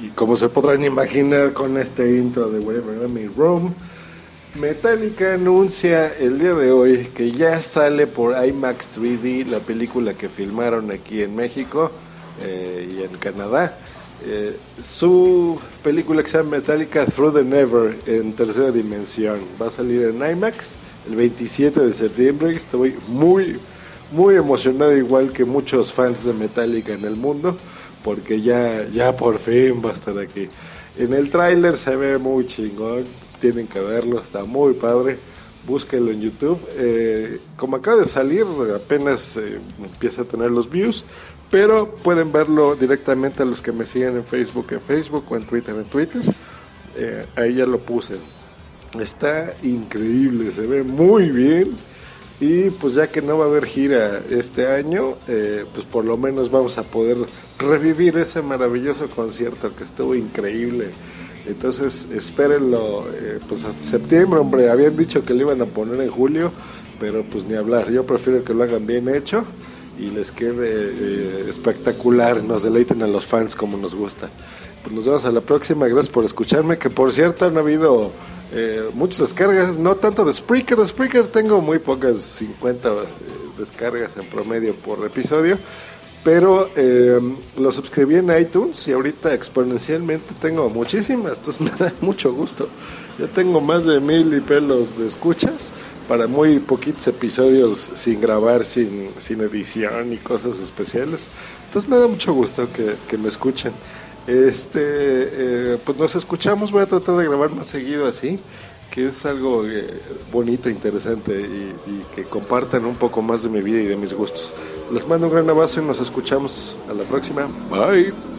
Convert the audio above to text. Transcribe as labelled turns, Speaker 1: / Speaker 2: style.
Speaker 1: y como se podrán imaginar con este intro de Whatever Me Room, Metallica anuncia el día de hoy que ya sale por IMAX 3D la película que filmaron aquí en México eh, y en Canadá. Eh, su película que se llama Metallica Through the Never en tercera dimensión va a salir en IMAX el 27 de septiembre. Estoy muy, muy emocionado, igual que muchos fans de Metallica en el mundo, porque ya, ya por fin va a estar aquí. En el tráiler se ve muy chingón, tienen que verlo, está muy padre. Búsquenlo en YouTube. Eh, como acaba de salir, apenas eh, empieza a tener los views, pero pueden verlo directamente a los que me siguen en Facebook, en Facebook o en Twitter, en Twitter. Eh, ahí ya lo puse. Está increíble, se ve muy bien. Y pues ya que no va a haber gira este año, pues por lo menos vamos a poder revivir ese maravilloso concierto que estuvo increíble entonces, espérenlo eh, pues hasta septiembre, hombre. Habían dicho que lo iban a poner en julio, pero pues ni hablar. Yo prefiero que lo hagan bien hecho y les quede eh, espectacular, nos deleiten a los fans como nos gusta. Pues nos vemos a la próxima, gracias por escucharme, que por cierto han habido eh, muchas descargas, no tanto de Spreaker, de Spreaker tengo muy pocas, 50 descargas en promedio por episodio, pero eh, lo suscribí en iTunes y ahorita exponencialmente tengo muchísimas, entonces me da mucho gusto. Ya tengo más de mil y pelos de escuchas para muy poquitos episodios sin grabar, sin, sin edición y cosas especiales. Entonces me da mucho gusto que, que me escuchen. Este, eh, pues nos escuchamos, voy a tratar de grabar más seguido así que es algo eh, bonito, interesante y, y, que compartan un poco más de mi vida y de mis gustos. Les mando un gran abrazo y nos escuchamos a la próxima. Bye.